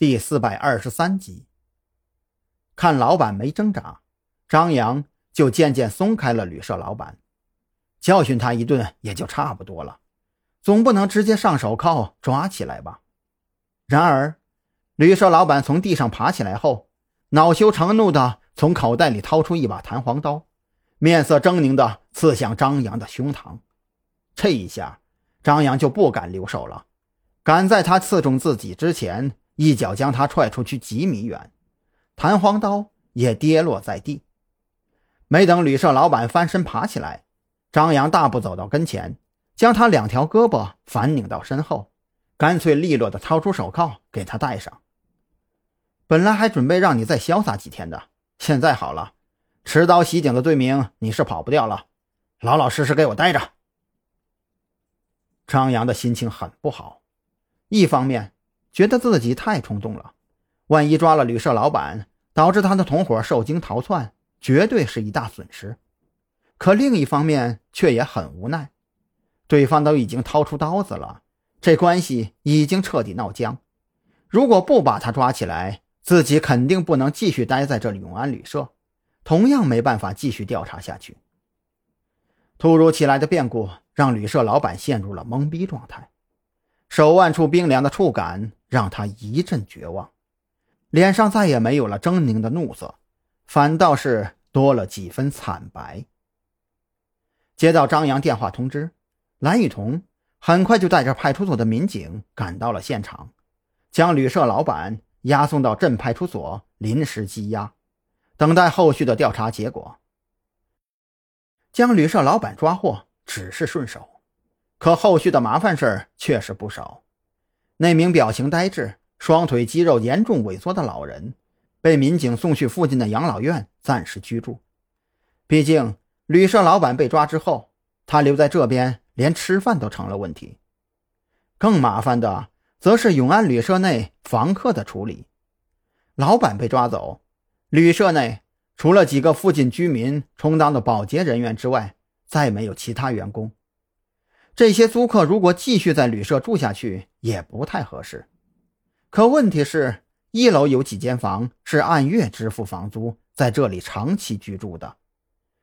第四百二十三集，看老板没挣扎，张扬就渐渐松开了旅社老板，教训他一顿也就差不多了，总不能直接上手铐抓起来吧？然而，旅社老板从地上爬起来后，恼羞成怒的从口袋里掏出一把弹簧刀，面色狰狞的刺向张扬的胸膛。这一下，张扬就不敢留手了，赶在他刺中自己之前。一脚将他踹出去几米远，弹簧刀也跌落在地。没等旅社老板翻身爬起来，张扬大步走到跟前，将他两条胳膊反拧到身后，干脆利落地掏出手铐给他戴上。本来还准备让你再潇洒几天的，现在好了，持刀袭警的罪名你是跑不掉了，老老实实给我待着。张扬的心情很不好，一方面。觉得自己太冲动了，万一抓了旅社老板，导致他的同伙受惊逃窜，绝对是一大损失。可另一方面却也很无奈，对方都已经掏出刀子了，这关系已经彻底闹僵。如果不把他抓起来，自己肯定不能继续待在这永安旅社，同样没办法继续调查下去。突如其来的变故让旅社老板陷入了懵逼状态。手腕处冰凉的触感让他一阵绝望，脸上再也没有了狰狞的怒色，反倒是多了几分惨白。接到张扬电话通知，蓝雨桐很快就带着派出所的民警赶到了现场，将旅社老板押送到镇派出所临时羁押，等待后续的调查结果。将旅社老板抓获只是顺手。可后续的麻烦事儿确实不少。那名表情呆滞、双腿肌肉严重萎缩的老人，被民警送去附近的养老院暂时居住。毕竟旅社老板被抓之后，他留在这边连吃饭都成了问题。更麻烦的，则是永安旅社内房客的处理。老板被抓走，旅社内除了几个附近居民充当的保洁人员之外，再没有其他员工。这些租客如果继续在旅社住下去也不太合适，可问题是，一楼有几间房是按月支付房租，在这里长期居住的。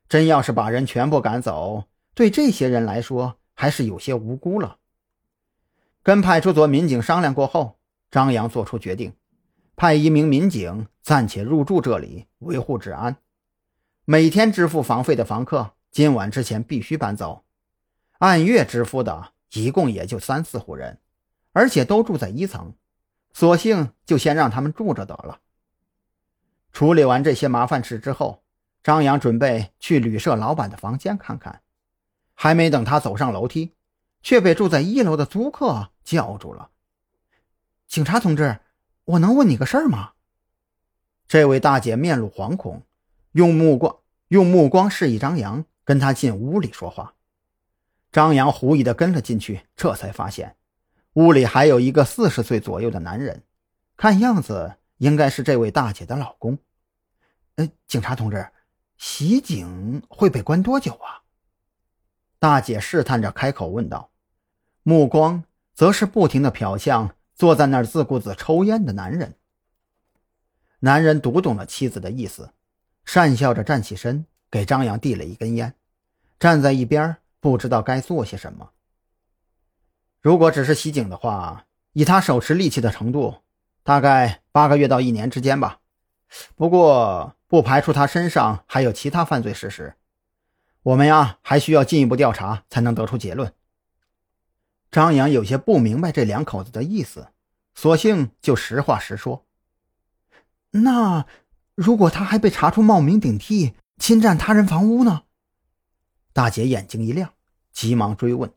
真要是把人全部赶走，对这些人来说还是有些无辜了。跟派出所民警商量过后，张扬做出决定，派一名民警暂且入住这里，维护治安。每天支付房费的房客，今晚之前必须搬走。按月支付的一共也就三四户人，而且都住在一层，索性就先让他们住着得了。处理完这些麻烦事之后，张扬准备去旅社老板的房间看看，还没等他走上楼梯，却被住在一楼的租客叫住了：“警察同志，我能问你个事儿吗？”这位大姐面露惶恐，用目光用目光示意张扬跟他进屋里说话。张扬狐疑的跟了进去，这才发现屋里还有一个四十岁左右的男人，看样子应该是这位大姐的老公。呃，警察同志，袭警会被关多久啊？大姐试探着开口问道，目光则是不停的瞟向坐在那儿自顾自抽烟的男人。男人读懂了妻子的意思，讪笑着站起身，给张扬递了一根烟，站在一边。不知道该做些什么。如果只是袭警的话，以他手持利器的程度，大概八个月到一年之间吧。不过，不排除他身上还有其他犯罪事实。我们呀，还需要进一步调查才能得出结论。张扬有些不明白这两口子的意思，索性就实话实说。那如果他还被查出冒名顶替、侵占他人房屋呢？大姐眼睛一亮，急忙追问：“